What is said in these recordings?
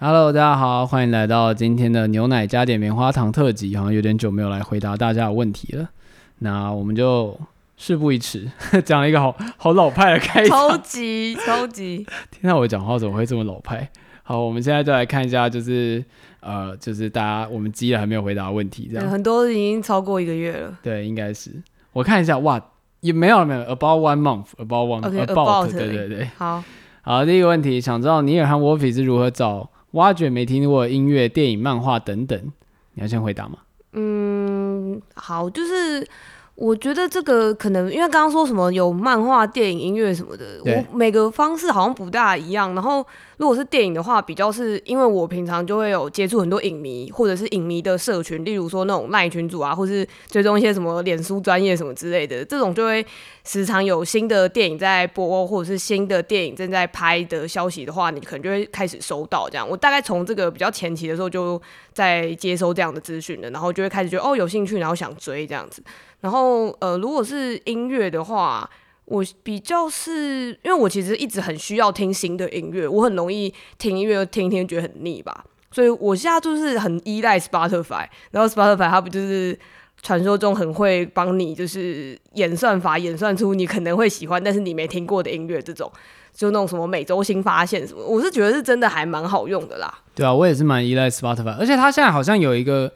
Hello，大家好，欢迎来到今天的牛奶加点棉花糖特辑。好像有点久没有来回答大家的问题了，那我们就事不宜迟，讲了一个好好老派的开场，超级超级。听到我讲话怎么会这么老派？好，我们现在就来看一下，就是呃，就是大家我们积了还没有回答的问题，这样很多已经超过一个月了。对，应该是。我看一下，哇，也没有没有，about one month，about one，about，、okay, about 对对对。好，好，第一个问题，想知道尼尔和沃菲是如何找。挖掘没听过音乐、电影、漫画等等，你要先回答吗？嗯，好，就是。我觉得这个可能因为刚刚说什么有漫画、电影、音乐什么的，我每个方式好像不大一样。然后如果是电影的话，比较是因为我平常就会有接触很多影迷或者是影迷的社群，例如说那种赖群组啊，或是追踪一些什么脸书专业什么之类的，这种就会时常有新的电影在播，或者是新的电影正在拍的消息的话，你可能就会开始收到这样。我大概从这个比较前期的时候就在接收这样的资讯了，然后就会开始觉得哦有兴趣，然后想追这样子。然后，呃，如果是音乐的话，我比较是因为我其实一直很需要听新的音乐，我很容易听音乐听一听觉得很腻吧，所以我现在就是很依赖 Spotify。然后 Spotify 它不就是传说中很会帮你就是演算法演算出你可能会喜欢，但是你没听过的音乐，这种就那种什么每周新发现什么，我是觉得是真的还蛮好用的啦。对啊，我也是蛮依赖 Spotify，而且它现在好像有一个。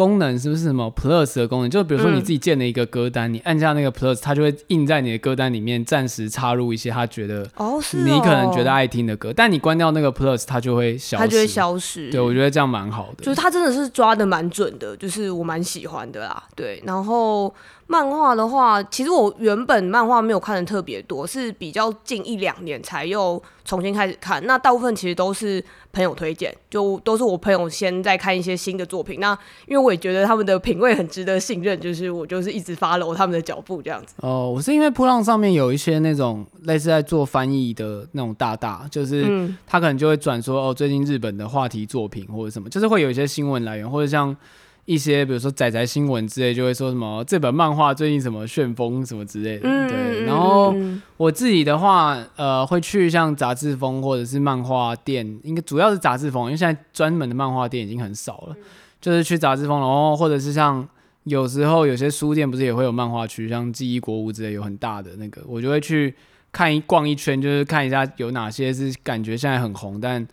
功能是不是什么 Plus 的功能？就比如说你自己建了一个歌单，嗯、你按下那个 Plus，它就会印在你的歌单里面，暂时插入一些他觉得哦，是你可能觉得爱听的歌。但你关掉那个 Plus，它就会消失，它就会消失。对，我觉得这样蛮好的，就是它真的是抓的蛮准的，就是我蛮喜欢的啦。对，然后。漫画的话，其实我原本漫画没有看的特别多，是比较近一两年才又重新开始看。那大部分其实都是朋友推荐，就都是我朋友先在看一些新的作品。那因为我也觉得他们的品味很值得信任，就是我就是一直 follow 他们的脚步这样子。哦，我是因为扑浪上面有一些那种类似在做翻译的那种大大，就是他可能就会转说哦，最近日本的话题作品或者什么，就是会有一些新闻来源，或者像。一些比如说仔仔新闻之类，就会说什么这本漫画最近什么旋风什么之类的，嗯、对。然后我自己的话，呃，会去像杂志风或者是漫画店，应该主要是杂志风，因为现在专门的漫画店已经很少了，嗯、就是去杂志风，然后或者是像有时候有些书店不是也会有漫画区，像记忆国物之类有很大的那个，我就会去看一逛一圈，就是看一下有哪些是感觉现在很红，但。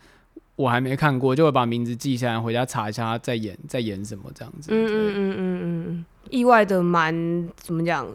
我还没看过，就会把名字记下来，回家查一下他在演在演什么这样子。嗯嗯嗯嗯嗯，意外的蛮怎么讲，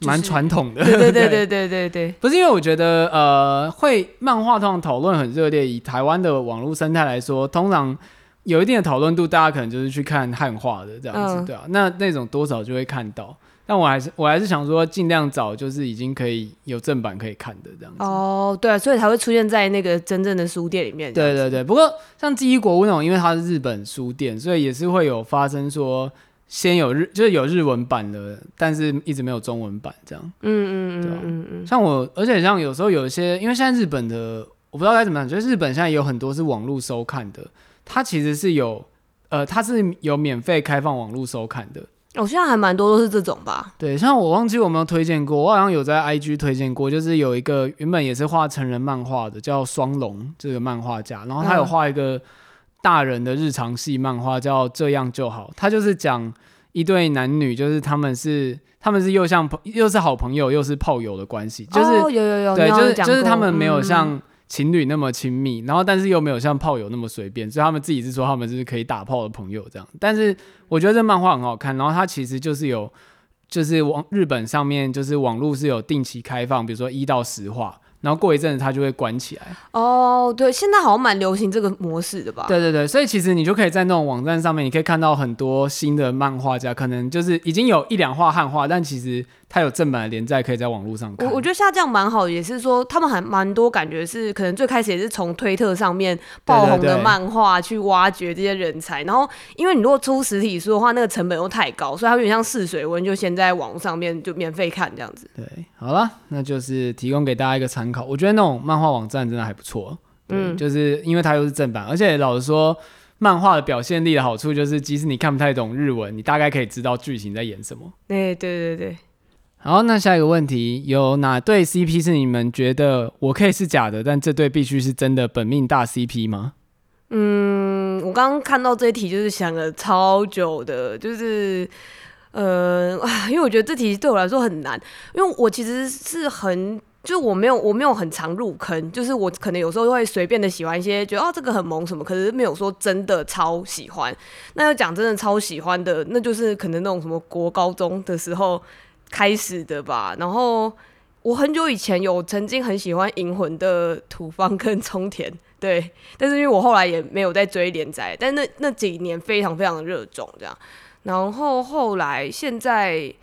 蛮传统的。对对对对对对对，不是因为我觉得呃，会漫画通常讨论很热烈，以台湾的网络生态来说，通常有一定的讨论度，大家可能就是去看汉化的这样子，嗯、对啊，那那种多少就会看到。但我还是我还是想说，尽量找就是已经可以有正版可以看的这样子。哦，对啊，所以才会出现在那个真正的书店里面。对对对，不过像记忆国屋那种，因为它是日本书店，所以也是会有发生说先有日就是有日文版的，但是一直没有中文版这样。嗯嗯嗯嗯嗯。像我，而且像有时候有一些，因为现在日本的我不知道该怎么讲，就是日本现在有很多是网络收看的，它其实是有呃，它是有免费开放网络收看的。我、哦、现在还蛮多都是这种吧。对，像我忘记我有没有推荐过，我好像有在 IG 推荐过，就是有一个原本也是画成人漫画的，叫双龙这个漫画家，然后他有画一个大人的日常系漫画，叫这样就好。他就是讲一对男女，就是他们是他们是又像朋又是好朋友又是炮友的关系，就是、哦、有有有对，就是就是他们没有像。嗯情侣那么亲密，然后但是又没有像炮友那么随便，所以他们自己是说他们是可以打炮的朋友这样。但是我觉得这漫画很好看，然后它其实就是有，就是网日本上面就是网络是有定期开放，比如说一到十话。然后过一阵子它就会关起来。哦，对，现在好像蛮流行这个模式的吧？对对对，所以其实你就可以在那种网站上面，你可以看到很多新的漫画家，可能就是已经有一两画汉化，但其实它有正版的连载，可以在网络上看。我我觉得像这样蛮好，也是说他们还蛮多感觉是可能最开始也是从推特上面爆红的漫画去挖掘这些人才，然后因为你如果出实体书的话，那个成本又太高，所以它有点像试水温，就先在网上面就免费看这样子。对，好了，那就是提供给大家一个参考。我觉得那种漫画网站真的还不错，嗯，就是因为它又是正版，而且老实说，漫画的表现力的好处就是，即使你看不太懂日文，你大概可以知道剧情在演什么。对对对对。好，那下一个问题，有哪对 CP 是你们觉得我可以是假的，但这对必须是真的本命大 CP 吗？嗯，我刚刚看到这一题，就是想了超久的，就是呃，因为我觉得这题对我来说很难，因为我其实是很。就我没有，我没有很常入坑，就是我可能有时候会随便的喜欢一些，觉得哦这个很萌什么，可是没有说真的超喜欢。那要讲真的超喜欢的，那就是可能那种什么国高中的时候开始的吧。然后我很久以前有曾经很喜欢银魂的土方跟冲田，对，但是因为我后来也没有在追连载，但那那几年非常非常的热衷这样。然后后来现在。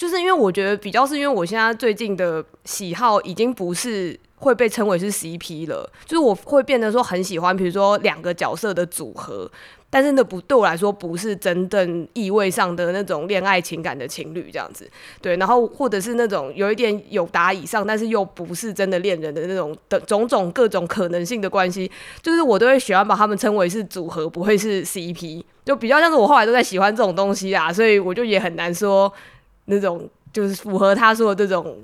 就是因为我觉得比较是因为我现在最近的喜好已经不是会被称为是 CP 了，就是我会变得说很喜欢，比如说两个角色的组合，但是那不对我来说不是真正意味上的那种恋爱情感的情侣这样子，对，然后或者是那种有一点友达以上，但是又不是真的恋人的那种的种种各种可能性的关系，就是我都会喜欢把他们称为是组合，不会是 CP，就比较像是我后来都在喜欢这种东西啊，所以我就也很难说。那种就是符合他说的这种，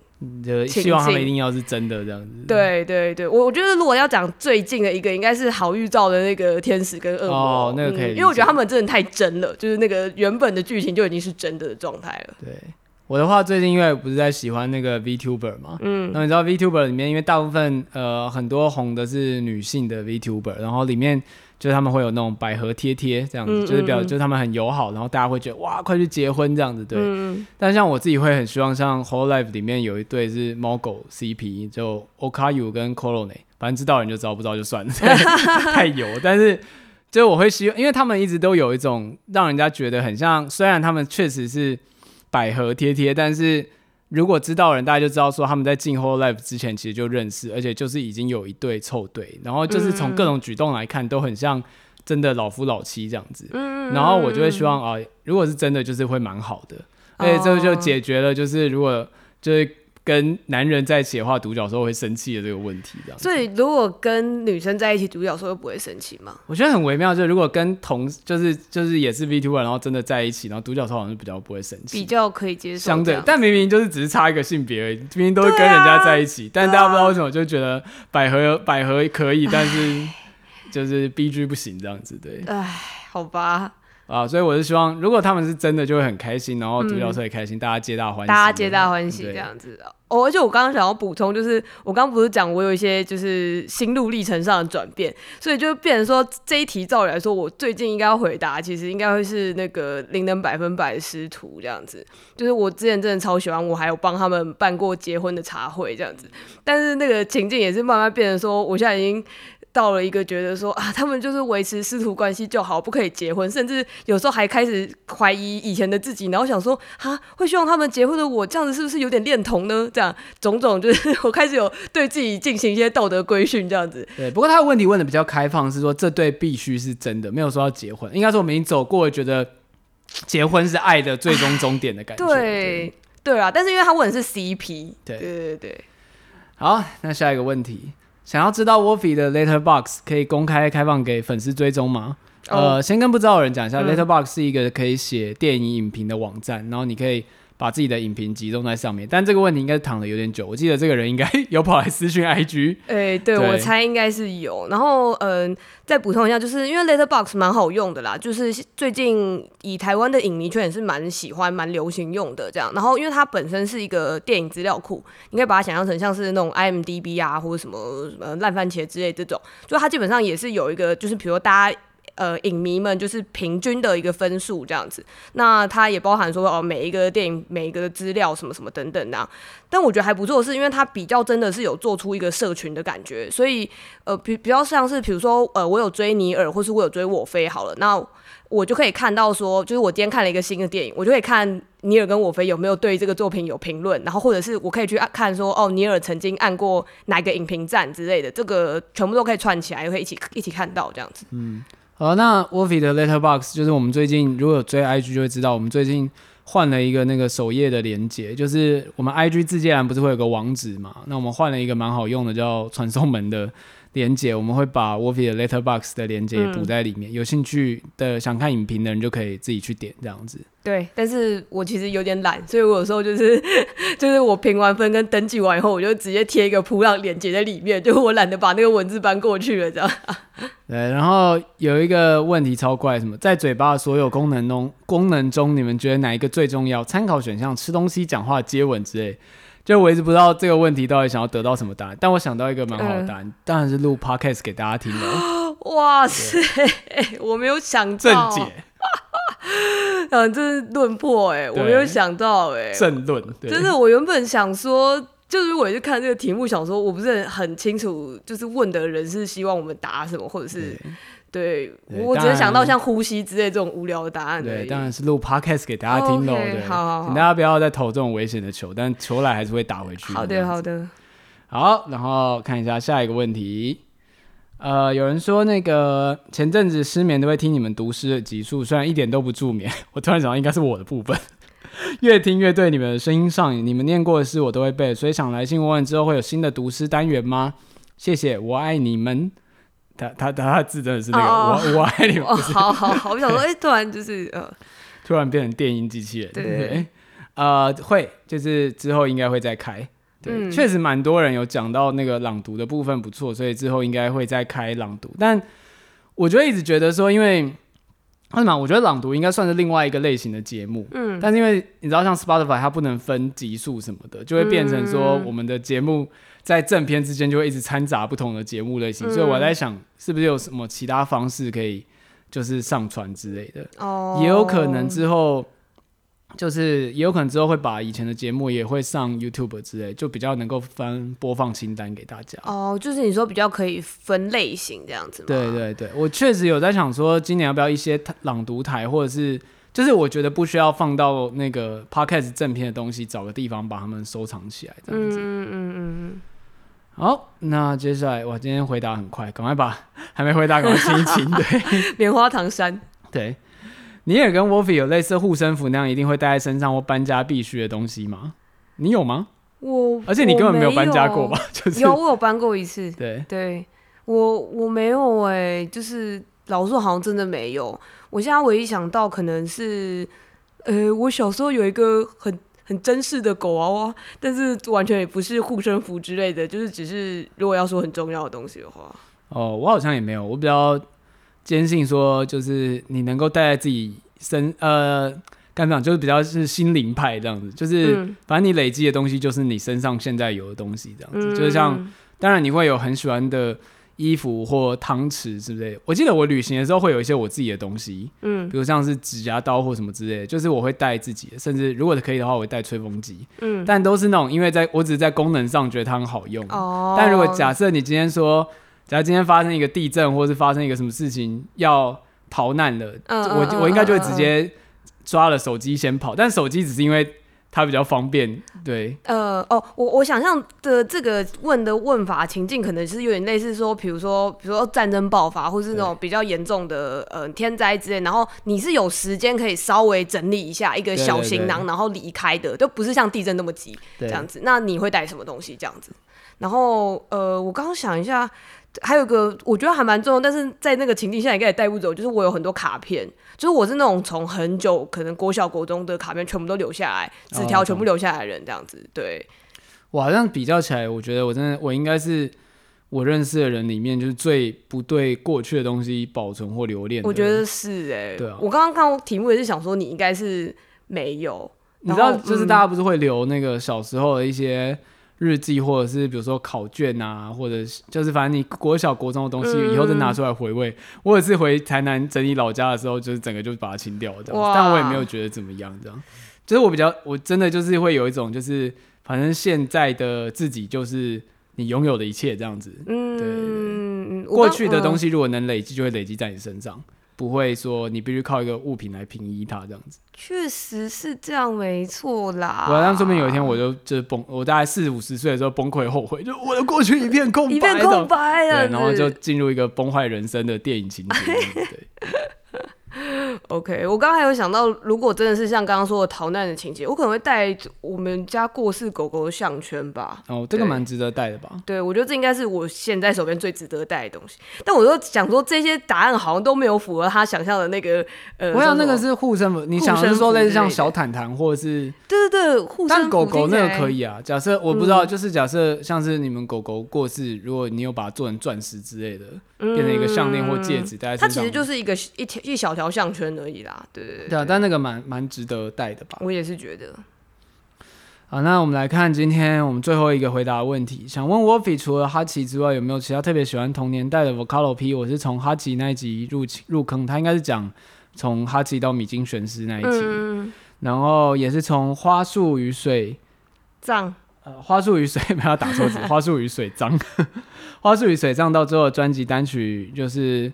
就希望他们一定要是真的这样子。对对对，我我觉得如果要讲最近的一个，应该是好预兆的那个天使跟恶魔，哦，那个可以、嗯，因为我觉得他们真的太真了，就是那个原本的剧情就已经是真的的状态了。对我的话，最近因为不是在喜欢那个 VTuber 嘛，嗯，那你知道 VTuber 里面，因为大部分呃很多红的是女性的 VTuber，然后里面。就是他们会有那种百合贴贴这样子，就是表，就是他们很友好，然后大家会觉得哇，快去结婚这样子，对。嗯、但像我自己会很希望，像 Whole Life 里面有一对是猫狗 CP，就 Okayu 跟 c o r o n e 反正知道人就知道，不知道就算了，太油。但是，就我会希望，因为他们一直都有一种让人家觉得很像，虽然他们确实是百合贴贴，但是。如果知道的人，大家就知道说他们在进 Whole Life 之前其实就认识，而且就是已经有一对凑对，然后就是从各种举动来看都很像真的老夫老妻这样子。然后我就会希望啊，如果是真的，就是会蛮好的，而且这就解决了就是如果就是。跟男人在一起的话，独角兽会生气的这个问题，这样。所以如果跟女生在一起，独角兽又不会生气吗？我觉得很微妙，就是如果跟同就是就是也是 VTuber，然后真的在一起，然后独角兽好像是比较不会生气，比较可以接受。相对，但明明就是只是差一个性别而已，明明都会跟人家在一起，啊、但大家不知道为什么就觉得百合百合可以，但是就是 BG 不行这样子，对。哎，好吧。啊，所以我是希望，如果他们是真的，就会很开心，然后独角兽也开心，嗯、大家皆大欢喜，大家皆大欢喜这样子。哦，哦而且我刚刚想要补充，就是我刚刚不是讲我有一些就是心路历程上的转变，所以就变成说这一题照理来说，我最近应该要回答，其实应该会是那个灵能百分百的师徒这样子。就是我之前真的超喜欢，我还有帮他们办过结婚的茶会这样子，但是那个情境也是慢慢变成说，我现在已经。到了一个觉得说啊，他们就是维持师徒关系就好，不可以结婚，甚至有时候还开始怀疑以前的自己，然后想说啊，会希望他们结婚的我这样子是不是有点恋童呢？这样种种就是 我开始有对自己进行一些道德规训这样子。对，不过他的问题问的比较开放，是说这对必须是真的，没有说要结婚。应该说我们已经走过了觉得结婚是爱的最终终点的感觉。对对，对啊，但是因为他问的是 CP，对对对对。好，那下一个问题。想要知道 Wolfie 的 Letterboxd 可以公开开放给粉丝追踪吗？Oh. 呃，先跟不知道的人讲一下、嗯、，Letterboxd 是一个可以写电影影评的网站，然后你可以把自己的影评集中在上面。但这个问题应该是躺了有点久，我记得这个人应该 有跑来私讯 IG。哎、欸，对，对我猜应该是有。然后，嗯、呃，再补充一下，就是因为 Letterboxd 蛮好用的啦，就是最近以台湾的影迷圈也是蛮喜欢、蛮流行用的这样。然后，因为它本身是一个电影资料库，你可以把它想象成像是那种 IMDB 啊，或者什么呃烂番茄之类这种，就它基本上也是有一个，就是比如大家。呃，影迷们就是平均的一个分数这样子，那它也包含说哦，每一个电影每一个资料什么什么等等的。但我觉得还不错是，因为它比较真的是有做出一个社群的感觉，所以呃比比较像是比如说呃我有追尼尔，或是我有追我飞好了，那我就可以看到说，就是我今天看了一个新的电影，我就可以看尼尔跟我飞有没有对这个作品有评论，然后或者是我可以去看说哦，尼尔曾经按过哪个影评站之类的，这个全部都可以串起来，又可以一起一起看到这样子，嗯。好，那 Wolfie 的 Letterboxd 就是我们最近如果有追 IG 就会知道，我们最近换了一个那个首页的连接，就是我们 IG 自介栏不是会有个网址嘛？那我们换了一个蛮好用的叫传送门的连接，我们会把 Wolfie 的 Letterboxd 的连接补在里面，嗯、有兴趣的想看影评的人就可以自己去点这样子。对，但是我其实有点懒，所以我有时候就是 就是我评完分跟登记完以后，我就直接贴一个噗浪连接在里面，就我懒得把那个文字搬过去了这样。对，然后有一个问题超怪，什么在嘴巴的所有功能中，功能中你们觉得哪一个最重要？参考选项：吃东西、讲话、接吻之类。就我一直不知道这个问题到底想要得到什么答案，但我想到一个蛮好的答案，呃、当然是录 podcast 给大家听的。哇塞，我没有想到。正解。嗯，这是论破哎，我没有想到哎。正论。真的，我原本想说，就是我就看这个题目，想说我不是很清楚，就是问的人是希望我们答什么，或者是。对，对我只是想到像呼吸之类这种无聊的答案。对，当然是录 podcast 给大家听喽。对，好好好，请大家不要再投这种危险的球，但球来还是会打回去。好的，好的。好，然后看一下下一个问题。呃，有人说那个前阵子失眠都会听你们读诗的集数，虽然一点都不助眠。我突然想到，应该是我的部分，越听越对你们的声音上瘾。你们念过的诗我都会背，所以想来信问问之后会有新的读诗单元吗？谢谢，我爱你们。他他他的字真的是那个，oh, 我我爱你们。Oh, 好好好，我想说，哎、欸，突然就是呃，突然变成电音机器人，对对对，呃，会就是之后应该会再开，对，确、嗯、实蛮多人有讲到那个朗读的部分不错，所以之后应该会再开朗读。但我觉得一直觉得说，因为为什么？我觉得朗读应该算是另外一个类型的节目，嗯，但是因为你知道，像 Spotify 它不能分集数什么的，就会变成说我们的节目。在正片之间就会一直掺杂不同的节目类型，嗯，所以我在想，是不是有什么其他方式可以就是上传之类的？哦，也有可能之后就是也有可能之后会把以前的节目也会上 YouTube 之类，就比较能够分播放清单给大家。哦，就是你说比较可以分类型这样子吗？对对对，我确实有在想说，今年要不要一些朗读台，或者是就是我觉得不需要放到那个 Podcast 正片的东西，找个地方把它们收藏起来，这样子。嗯嗯嗯嗯。好，那接下来我今天回答很快，赶快把还没回答赶快清一清。对，棉花糖山。对，你也跟 Wolfie 有类似护身符那样，一定会带在身上或搬家必须的东西吗？你有吗？我，而且你根本没有搬家过吧？就是有，我有搬过一次。对，对我我没有哎、欸，就是老实说好像真的没有。我现在唯一想到可能是，呃，我小时候有一个很。很珍视的狗娃娃，但是完全也不是护身符之类的，就是只是如果要说很重要的东西的话，哦，我好像也没有，我比较坚信说，就是你能够带在自己身，呃，干嘛讲，就是比较是心灵派这样子，就是反正你累积的东西就是你身上现在有的东西这样子，嗯、就是像，当然你会有很喜欢的。衣服或汤匙之类的，我记得我旅行的时候会有一些我自己的东西，嗯，比如像是指甲刀或什么之类的，就是我会带自己的，甚至如果可以的话，我会带吹风机，嗯，但都是那种，因为在我只是在功能上觉得它很好用，哦，但如果假设你今天说，假如今天发生一个地震，或是发生一个什么事情要逃难了，嗯，我我应该就会直接抓了手机先跑，但手机只是因为。它比较方便，对。呃，哦，我我想象的这个问的问法情境，可能是有点类似说，比如说，比如说战争爆发，或是那种比较严重的呃天灾之类，然后你是有时间可以稍微整理一下一个小行囊，然后离开的，就不是像地震那么急这样子。那你会带什么东西这样子？然后呃，我刚刚想一下。还有个我觉得还蛮重要，但是在那个情境下应该也带不走，就是我有很多卡片，就是我是那种从很久可能国小国中的卡片全部都留下来，纸条全部留下来的人这样子。对，我好像比较起来，我觉得我真的我应该是我认识的人里面就是最不对过去的东西保存或留恋。我觉得是哎、欸，对啊，我刚刚看过题目也是想说你应该是没有，你知道就是大家不是会留那个小时候的一些。日记，或者是比如说考卷啊，或者是就是反正你国小国中的东西，以后再拿出来回味。嗯、我也是回台南整理老家的时候，就是整个就把它清掉这样，但我也没有觉得怎么样这样。就是我比较，我真的就是会有一种，就是反正现在的自己就是你拥有的一切这样子。嗯，对，过去的东西如果能累积，就会累积在你身上。不会说你必须靠一个物品来平移它这样子，确实是这样，没错啦。我好像说明有一天我就就崩，我大概四五十岁的时候崩溃后悔，就 我的过去一片空白，一片空白啊，对，然后就进入一个崩坏人生的电影情节。对 OK，我刚刚还有想到，如果真的是像刚刚说的逃难的情节，我可能会带我们家过世狗狗的项圈吧。哦，这个蛮值得带的吧？对，我觉得这应该是我现在手边最值得带的东西。但我就想说，这些答案好像都没有符合他想象的那个。呃，我想那个是护身符，你想的是说类似像小毯毯，或者是？对对对，护身符。但狗狗那个可以啊。假设我不知道，就是假设像是你们狗狗过世，如果你有把它做成钻石之类的，变成一个项链或戒指戴它其实就是一个一条一小条项圈而已啦。对对。对啊，但那个蛮蛮值得带的吧？我也是觉得。好，那我们来看今天我们最后一个回答的问题，想问 Wolfie 除了哈奇之外，有没有其他特别喜欢同年代的 Vocalo P？我是从哈奇那一集入入坑，他应该是讲从哈奇到米津玄师那一集，嗯、然后也是从花束与水葬，呃，花束与水 不要打错字，花束与水葬，花束与水葬到最后专辑单曲就是。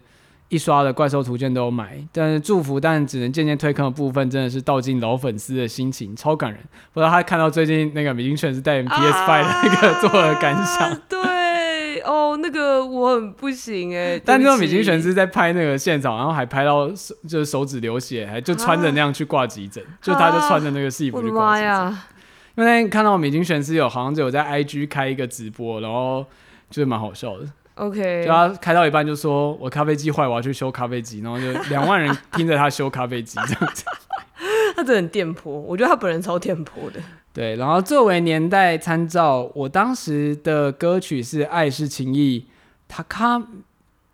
一刷的怪兽图鉴都有买，但是祝福，但只能渐渐退坑的部分，真的是道尽老粉丝的心情，超感人。不知道他看到最近那个米津玄师代言 PS Five 的那个作何感想？啊、对，哦，那个我很不行哎。但那个米津玄师在拍那个现场，然后还拍到手就是手指流血，还就穿着那样去挂急诊，啊、就他就穿着那个戏服去挂急诊。啊、因为那天看到米津玄师有好像就有在 IG 开一个直播，然后就是蛮好笑的。OK，就他开到一半就说：“我咖啡机坏，我要去修咖啡机。”然后就 两万人听着他修咖啡机这样子。他真的很电波，我觉得他本人超电波的。对，然后作为年代参照，我当时的歌曲是《爱是情义》，Taka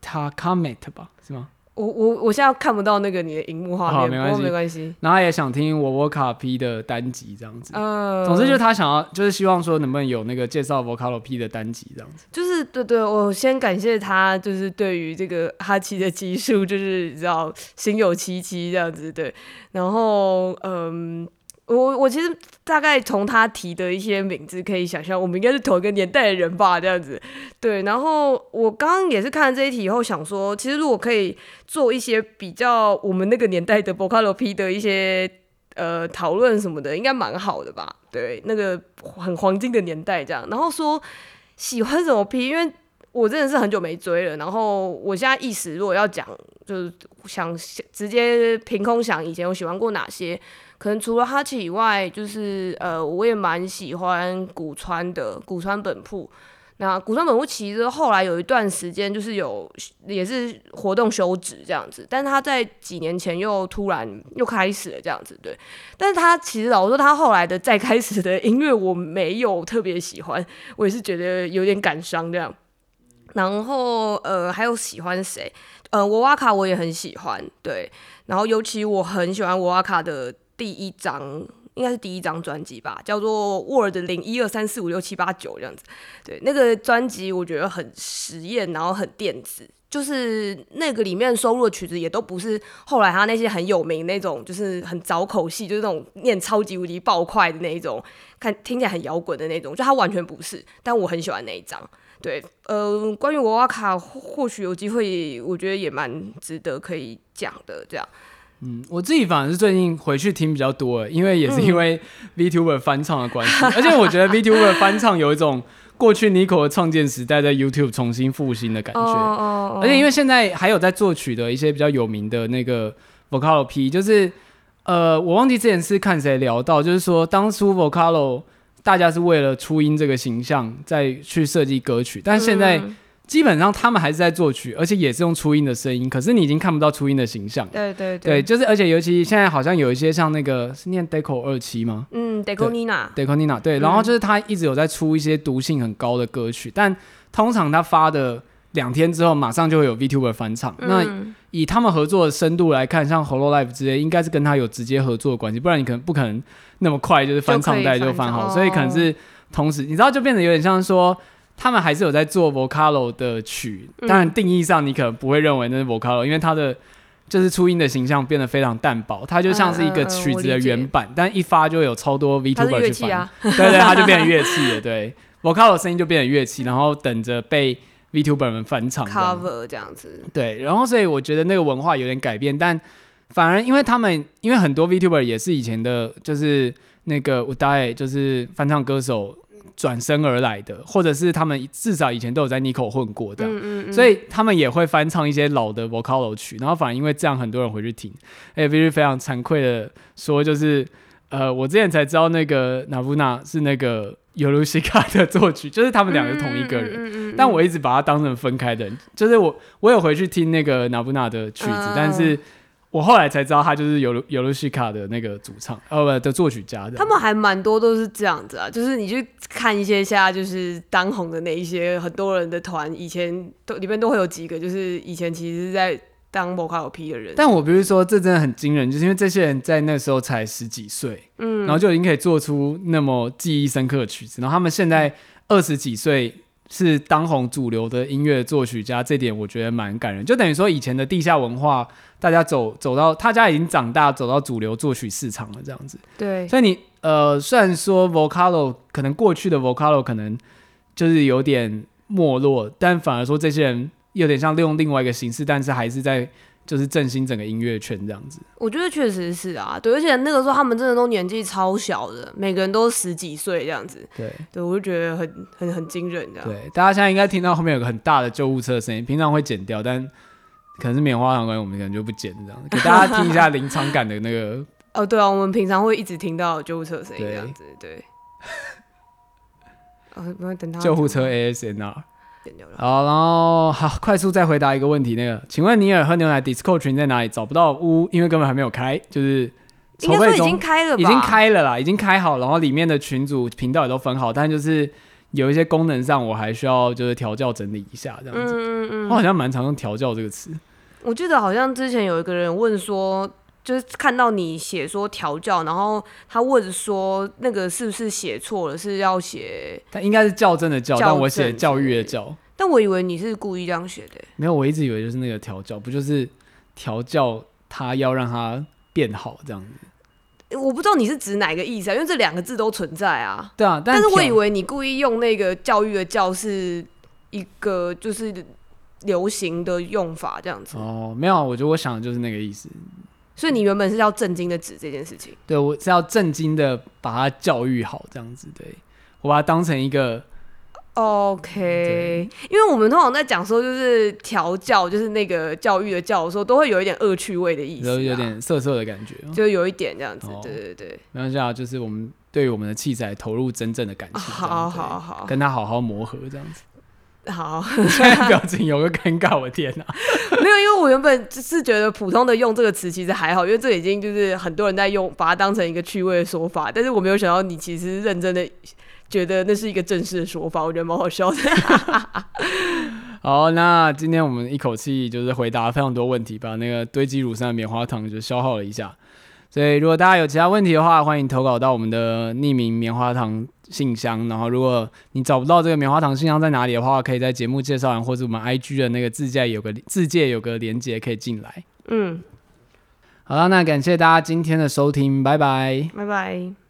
Takamet 吧，是吗？我我我现在看不到那个你的荧幕画面，好，没关系，没关系。然后他也想听我 Vocalo P 的单集这样子，嗯，总之就是他想要，就是希望说能不能有那个介绍 Vocalo P 的单集这样子。就是对对，我先感谢他，就是对于这个哈奇的集数，就是你知道心有戚戚这样子，对。然后嗯。我我其实大概从他提的一些名字可以想象，我们应该是同一个年代的人吧，这样子。对，然后我刚刚也是看了这一题以后想说，其实如果可以做一些比较我们那个年代的 Vocalo P 的一些呃讨论什么的，应该蛮好的吧？对，那个很黄金的年代这样。然后说喜欢什么 P，因为我真的是很久没追了。然后我现在一时如果要讲，就是想直接凭空想以前我喜欢过哪些。可能除了哈奇以外，就是呃，我也蛮喜欢古川的古川本铺。那古川本铺其实后来有一段时间就是有也是活动休止这样子，但是他在几年前又突然又开始了这样子，对。但是他其实老实说他后来的再开始的音乐我没有特别喜欢，我也是觉得有点感伤这样。然后呃，还有喜欢谁？呃，沃瓦卡我也很喜欢，对。然后尤其我很喜欢沃瓦卡的。第一张应该是第一张专辑吧，叫做 Word 零一二三四五六七八九这样子。对，那个专辑我觉得很实验，然后很电子，就是那个里面收录的曲子也都不是后来他那些很有名那种，就是很找口戏，就是那种念超级无敌爆快的那一种，看听起来很摇滚的那种，就他完全不是。但我很喜欢那一张。对，呃，关于娃娃卡，或许有机会，我觉得也蛮值得可以讲的，这样。嗯，我自己反而是最近回去听比较多，因为也是因为 VTuber 翻唱的关系，嗯、而且我觉得 VTuber 翻唱有一种过去 Nico 的创建时代在 YouTube 重新复兴的感觉，哦哦哦、而且因为现在还有在作曲的一些比较有名的那个 Vocalo P，就是呃，我忘记之前是看谁聊到，就是说当初 Vocalo 大家是为了初音这个形象再去设计歌曲，但现在。嗯基本上他们还是在作曲，而且也是用初音的声音，可是你已经看不到初音的形象。对对对，对，就是而且尤其现在好像有一些像那个是念 Deco 二期吗？嗯，Deco Nina，Deco Nina，对，然后就是他一直有在出一些毒性很高的歌曲，嗯、但通常他发的两天之后，马上就会有 VTuber 翻唱。嗯、那以他们合作的深度来看，像 Holo Life 之类，应该是跟他有直接合作的关系，不然你可能不可能那么快就是翻唱带就翻好，所以可能是同时，你知道就变得有点像说。他们还是有在做 Vocalo 的曲，当然定义上你可能不会认为那是 Vocalo，因为它的就是初音的形象变得非常淡薄，它就像是一个曲子的原版，嗯嗯嗯、但一发就有超多 VTuber 去翻，啊、对，对对，它就变成乐器了，对，Vocalo 声音就变成乐器，然后等着被 VTuber 们翻唱 cover 这样子，对，然后所以我觉得那个文化有点改变，但反而因为他们因为很多 VTuber 也是以前的，就是那个 Udae 就是翻唱歌手。转身而来的，或者是他们至少以前都有在 Nico 混过的，嗯嗯嗯，所以他们也会翻唱一些老的 Vocalo 曲，然后反而因为这样很多人回去听。哎，必须非常惭愧的说，就是呃，我之前才知道那个 Nabuna 是那个 Yorushika 的作曲，就是他们两个是同一个人，嗯嗯嗯嗯，但我一直把它当成分开的人，就是我我有回去听那个 Nabuna 的曲子，嗯、但是。我后来才知道，他就是尤尤鲁西卡的那个主唱，呃，不的作曲家。他们还蛮多都是这样子啊，就是你去看一些现在就是当红的那一些很多人的团，以前都里面都会有几个，就是以前其实是在当 vocal P 的人。但我不是说这真的很惊人，就是因为这些人在那时候才十几岁，嗯，然后就已经可以做出那么记忆深刻的曲子，然后他们现在二十几岁。是当红主流的音乐作曲家，这点我觉得蛮感人。就等于说，以前的地下文化，大家走走到他家已经长大，走到主流作曲市场了，这样子。对。所以你呃，虽然说 Vocalo 可能过去的 Vocalo 可能就是有点没落，但反而说这些人有点像利用另外一个形式，但是还是在。就是振兴整个音乐圈这样子，我觉得确实是啊，对，而且那个时候他们真的都年纪超小的，每个人都十几岁这样子，对，对，我就觉得很很很惊人这样。对，大家现在应该听到后面有个很大的救护车的声音，平常会剪掉，但可能是棉花糖关系，我们可能就不剪这样，给大家听一下临场感的那个。哦，对啊，我们平常会一直听到救护车的声音这样子，对。对 哦，不用等他。救护车好，然后好，快速再回答一个问题。那个，请问尼尔喝牛奶 Discord 群在哪里？找不到屋，因为根本还没有开，就是应该说已经开了吧？已经开了啦，已经开好，然后里面的群组频道也都分好，但就是有一些功能上我还需要就是调教整理一下这样子。嗯嗯嗯，我好像蛮常用调教这个词。我记得好像之前有一个人问说。就是看到你写说调教，然后他问说那个是不是写错了，是要写？他应该是校正的教，但我写教育的教。但我以为你是故意这样写的。没有，我一直以为就是那个调教，不就是调教他要让他变好这样子。我不知道你是指哪个意思啊，因为这两个字都存在啊。对啊，但，但是我以为你故意用那个教育的教是一个就是流行的用法这样子。哦，没有，我觉得我想的就是那个意思。所以你原本是要正经的指这件事情？对，我是要正经的把他教育好，这样子。对，我把它当成一个 OK。因为我们通常在讲说，就是调教，就是那个教育的教的时候，都会有一点恶趣味的意思，有点涩涩的感觉，就有一点这样子。对对对，没关系啊，就是我们对于我们的器材投入真正的感情，好好好，跟他好好磨合这样子。好，现 在表情有个尴尬，我天哪！没有，因为我原本只是觉得普通的用这个词其实还好，因为这已经就是很多人在用，把它当成一个趣味的说法。但是我没有想到你其实认真的觉得那是一个正式的说法，我觉得蛮好笑的。好，那今天我们一口气就是回答非常多问题，把那个堆积如山的棉花糖就消耗了一下。所以，如果大家有其他问题的话，欢迎投稿到我们的匿名棉花糖信箱。然后，如果你找不到这个棉花糖信箱在哪里的话，可以在节目介绍栏或者我们 IG 的那个自介有个自介有个连接可以进来。嗯，好了，那感谢大家今天的收听，拜拜，拜拜。